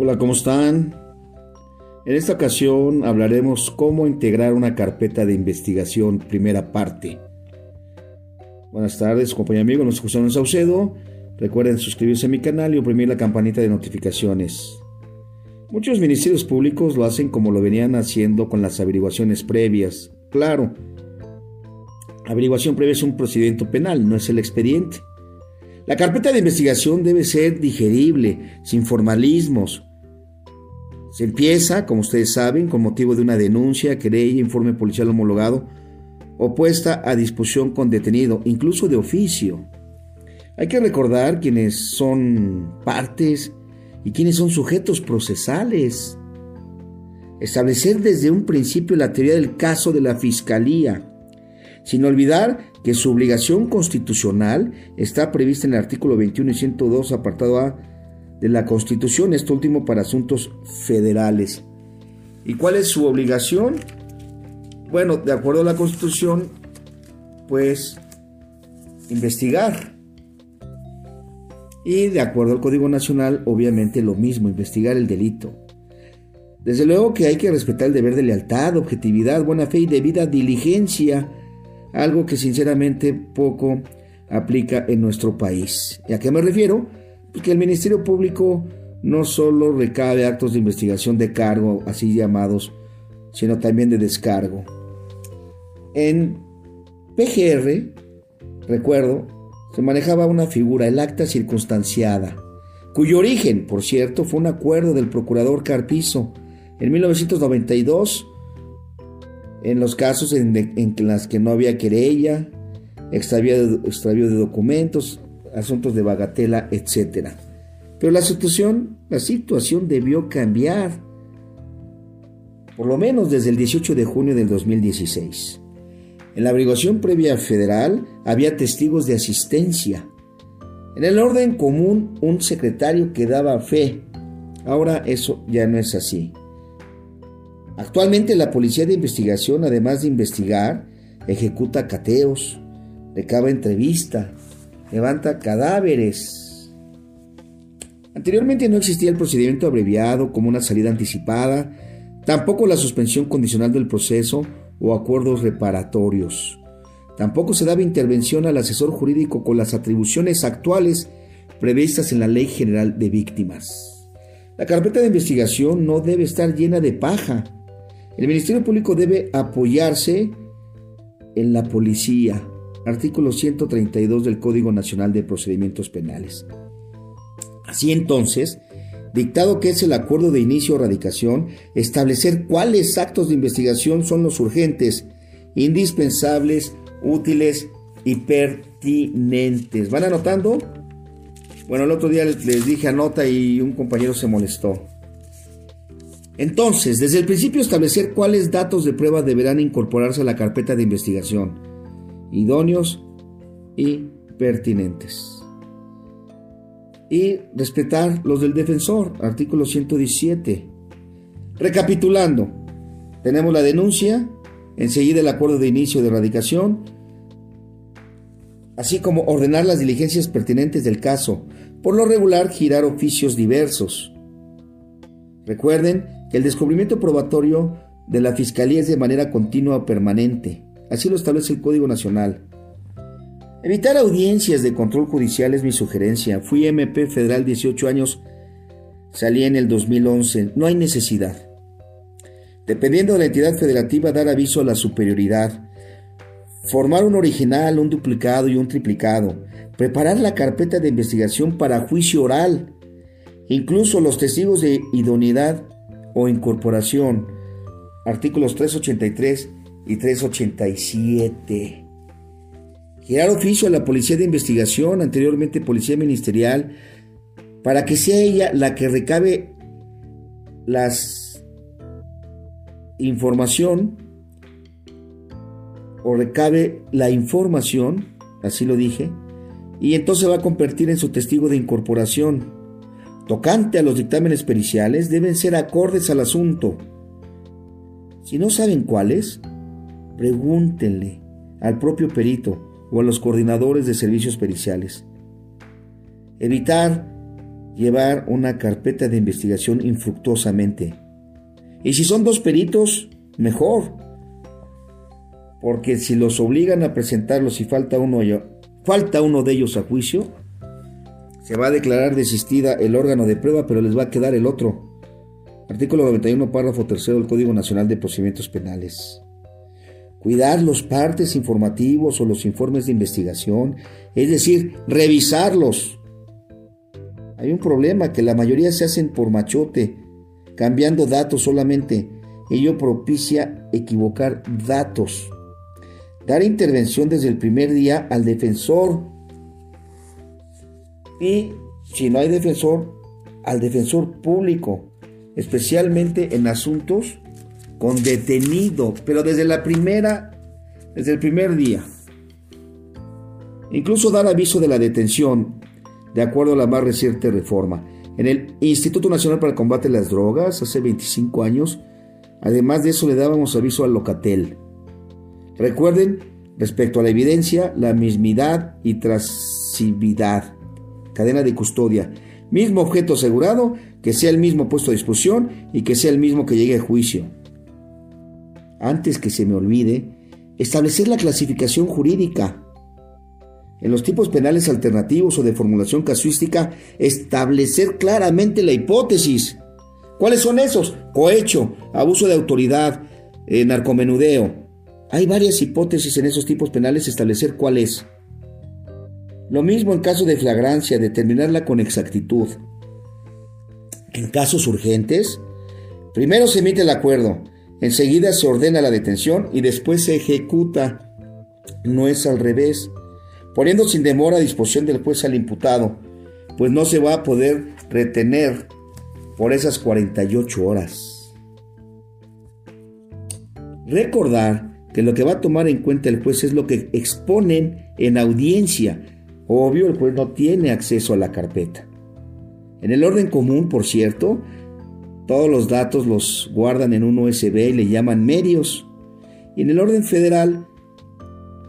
Hola, ¿cómo están? En esta ocasión hablaremos cómo integrar una carpeta de investigación, primera parte. Buenas tardes, compañero amigo, nos José Saucedo. Recuerden suscribirse a mi canal y oprimir la campanita de notificaciones. Muchos ministerios públicos lo hacen como lo venían haciendo con las averiguaciones previas. Claro, averiguación previa es un procedimiento penal, no es el expediente. La carpeta de investigación debe ser digerible, sin formalismos. Se empieza, como ustedes saben, con motivo de una denuncia, querella, informe policial homologado o puesta a disposición con detenido, incluso de oficio. Hay que recordar quiénes son partes y quiénes son sujetos procesales. Establecer desde un principio la teoría del caso de la Fiscalía sin olvidar que su obligación constitucional está prevista en el artículo 21 y 102, apartado A de la Constitución, esto último para asuntos federales. ¿Y cuál es su obligación? Bueno, de acuerdo a la Constitución, pues investigar. Y de acuerdo al Código Nacional, obviamente lo mismo, investigar el delito. Desde luego que hay que respetar el deber de lealtad, objetividad, buena fe y debida diligencia algo que sinceramente poco aplica en nuestro país. ¿Y a qué me refiero? Que el Ministerio Público no solo recabe actos de investigación de cargo, así llamados, sino también de descargo. En PGR, recuerdo, se manejaba una figura, el acta circunstanciada, cuyo origen, por cierto, fue un acuerdo del procurador Carpizo en 1992 en los casos en, en las que no había querella, extravío de, de documentos, asuntos de bagatela, etc. Pero la situación, la situación debió cambiar, por lo menos desde el 18 de junio del 2016. En la averiguación previa federal había testigos de asistencia. En el orden común, un secretario que daba fe. Ahora eso ya no es así. Actualmente la Policía de Investigación, además de investigar, ejecuta cateos, recaba entrevista, levanta cadáveres. Anteriormente no existía el procedimiento abreviado como una salida anticipada, tampoco la suspensión condicional del proceso o acuerdos reparatorios. Tampoco se daba intervención al asesor jurídico con las atribuciones actuales previstas en la Ley General de Víctimas. La carpeta de investigación no debe estar llena de paja, el Ministerio Público debe apoyarse en la policía, artículo 132 del Código Nacional de Procedimientos Penales. Así entonces, dictado que es el acuerdo de inicio o radicación, establecer cuáles actos de investigación son los urgentes, indispensables, útiles y pertinentes. ¿Van anotando? Bueno, el otro día les dije anota y un compañero se molestó. Entonces, desde el principio establecer cuáles datos de prueba deberán incorporarse a la carpeta de investigación, idóneos y pertinentes. Y respetar los del defensor, artículo 117. Recapitulando, tenemos la denuncia, enseguida el acuerdo de inicio de erradicación, así como ordenar las diligencias pertinentes del caso, por lo regular girar oficios diversos. Recuerden que el descubrimiento probatorio de la Fiscalía es de manera continua o permanente. Así lo establece el Código Nacional. Evitar audiencias de control judicial es mi sugerencia. Fui MP federal 18 años, salí en el 2011. No hay necesidad. Dependiendo de la entidad federativa, dar aviso a la superioridad. Formar un original, un duplicado y un triplicado. Preparar la carpeta de investigación para juicio oral. Incluso los testigos de idoneidad o incorporación. Artículos 383 y 387. Girar oficio a la Policía de Investigación, anteriormente Policía Ministerial, para que sea ella la que recabe las información o recabe la información, así lo dije, y entonces va a convertir en su testigo de incorporación tocante a los dictámenes periciales deben ser acordes al asunto. Si no saben cuáles, pregúntenle al propio perito o a los coordinadores de servicios periciales. Evitar llevar una carpeta de investigación infructuosamente. Y si son dos peritos, mejor. Porque si los obligan a presentarlos y falta uno, falta uno de ellos a juicio, se va a declarar desistida el órgano de prueba, pero les va a quedar el otro. Artículo 91, párrafo tercero del Código Nacional de Procedimientos Penales. Cuidar los partes informativos o los informes de investigación, es decir, revisarlos. Hay un problema que la mayoría se hacen por machote, cambiando datos solamente. Ello propicia equivocar datos. Dar intervención desde el primer día al defensor y, si no hay defensor, al defensor público, especialmente en asuntos con detenido, pero desde la primera, desde el primer día. Incluso dar aviso de la detención, de acuerdo a la más reciente reforma. En el Instituto Nacional para el Combate a las Drogas, hace 25 años, además de eso le dábamos aviso al locatel. Recuerden, respecto a la evidencia, la mismidad y trasividad cadena de custodia. Mismo objeto asegurado, que sea el mismo puesto a disposición y que sea el mismo que llegue a juicio. Antes que se me olvide, establecer la clasificación jurídica. En los tipos penales alternativos o de formulación casuística, establecer claramente la hipótesis. ¿Cuáles son esos? Cohecho, abuso de autoridad, eh, narcomenudeo. Hay varias hipótesis en esos tipos penales, establecer cuál es. Lo mismo en caso de flagrancia, determinarla con exactitud. En casos urgentes, primero se emite el acuerdo, enseguida se ordena la detención y después se ejecuta. No es al revés, poniendo sin demora a disposición del juez al imputado, pues no se va a poder retener por esas 48 horas. Recordar que lo que va a tomar en cuenta el juez es lo que exponen en audiencia, Obvio, el juez no tiene acceso a la carpeta. En el orden común, por cierto, todos los datos los guardan en un USB y le llaman medios. Y en el orden federal,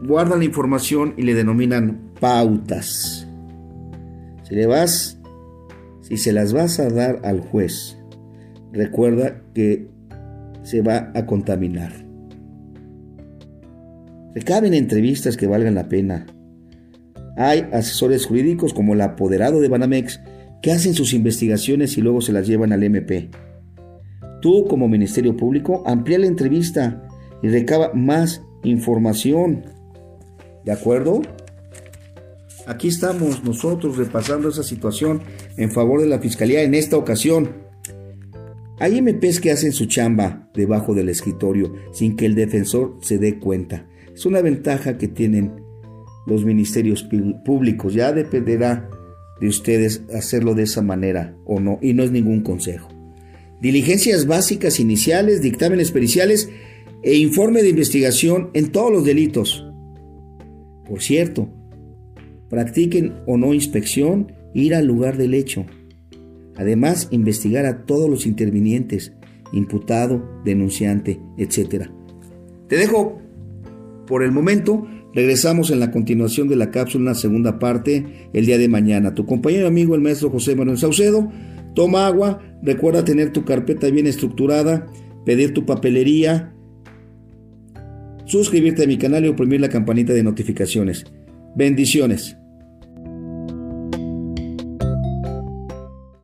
guardan la información y le denominan pautas. Si le vas, si se las vas a dar al juez, recuerda que se va a contaminar. Recaben entrevistas que valgan la pena hay asesores jurídicos como el apoderado de Banamex que hacen sus investigaciones y luego se las llevan al MP. Tú como Ministerio Público amplía la entrevista y recaba más información. ¿De acuerdo? Aquí estamos nosotros repasando esa situación en favor de la Fiscalía en esta ocasión. Hay MPs que hacen su chamba debajo del escritorio sin que el defensor se dé cuenta. Es una ventaja que tienen los ministerios públicos. Ya dependerá de ustedes hacerlo de esa manera o no, y no es ningún consejo. Diligencias básicas iniciales, dictámenes periciales e informe de investigación en todos los delitos. Por cierto, practiquen o no inspección, ir al lugar del hecho. Además, investigar a todos los intervinientes, imputado, denunciante, etc. Te dejo por el momento Regresamos en la continuación de la cápsula, segunda parte, el día de mañana. Tu compañero amigo, el maestro José Manuel Saucedo, toma agua, recuerda tener tu carpeta bien estructurada, pedir tu papelería, suscribirte a mi canal y oprimir la campanita de notificaciones. Bendiciones.